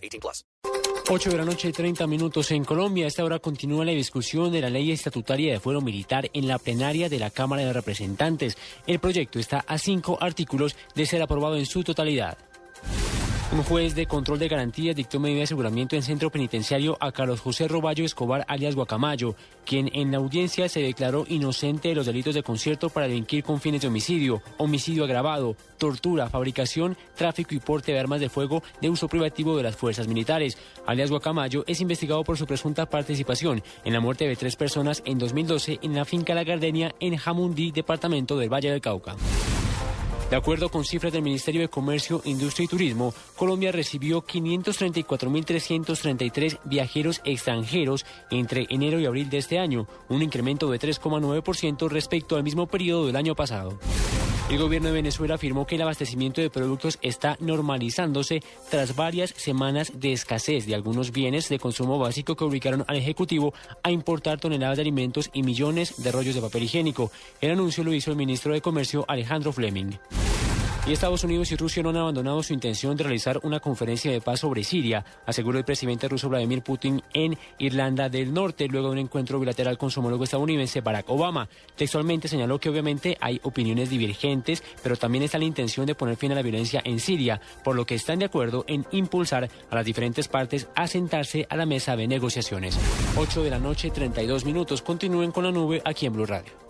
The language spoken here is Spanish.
18 plus. 8 de la noche, 30 minutos en Colombia. A esta hora continúa la discusión de la ley estatutaria de fuero militar en la plenaria de la Cámara de Representantes. El proyecto está a cinco artículos de ser aprobado en su totalidad. Un juez de control de garantías dictó medida de aseguramiento en centro penitenciario a Carlos José Roballo Escobar, alias Guacamayo, quien en la audiencia se declaró inocente de los delitos de concierto para delinquir con fines de homicidio, homicidio agravado, tortura, fabricación, tráfico y porte de armas de fuego de uso privativo de las fuerzas militares. Alias Guacamayo es investigado por su presunta participación en la muerte de tres personas en 2012 en la finca La Gardenia en Jamundí, departamento del Valle del Cauca. De acuerdo con cifras del Ministerio de Comercio, Industria y Turismo, Colombia recibió 534.333 viajeros extranjeros entre enero y abril de este año, un incremento de 3,9% respecto al mismo periodo del año pasado. El gobierno de Venezuela afirmó que el abastecimiento de productos está normalizándose tras varias semanas de escasez de algunos bienes de consumo básico que obligaron al Ejecutivo a importar toneladas de alimentos y millones de rollos de papel higiénico. El anuncio lo hizo el ministro de Comercio Alejandro Fleming. Y Estados Unidos y Rusia no han abandonado su intención de realizar una conferencia de paz sobre Siria, aseguró el presidente ruso Vladimir Putin en Irlanda del Norte, luego de un encuentro bilateral con su homólogo estadounidense Barack Obama. Textualmente señaló que obviamente hay opiniones divergentes, pero también está la intención de poner fin a la violencia en Siria, por lo que están de acuerdo en impulsar a las diferentes partes a sentarse a la mesa de negociaciones. 8 de la noche, 32 minutos. Continúen con la nube aquí en Blue Radio.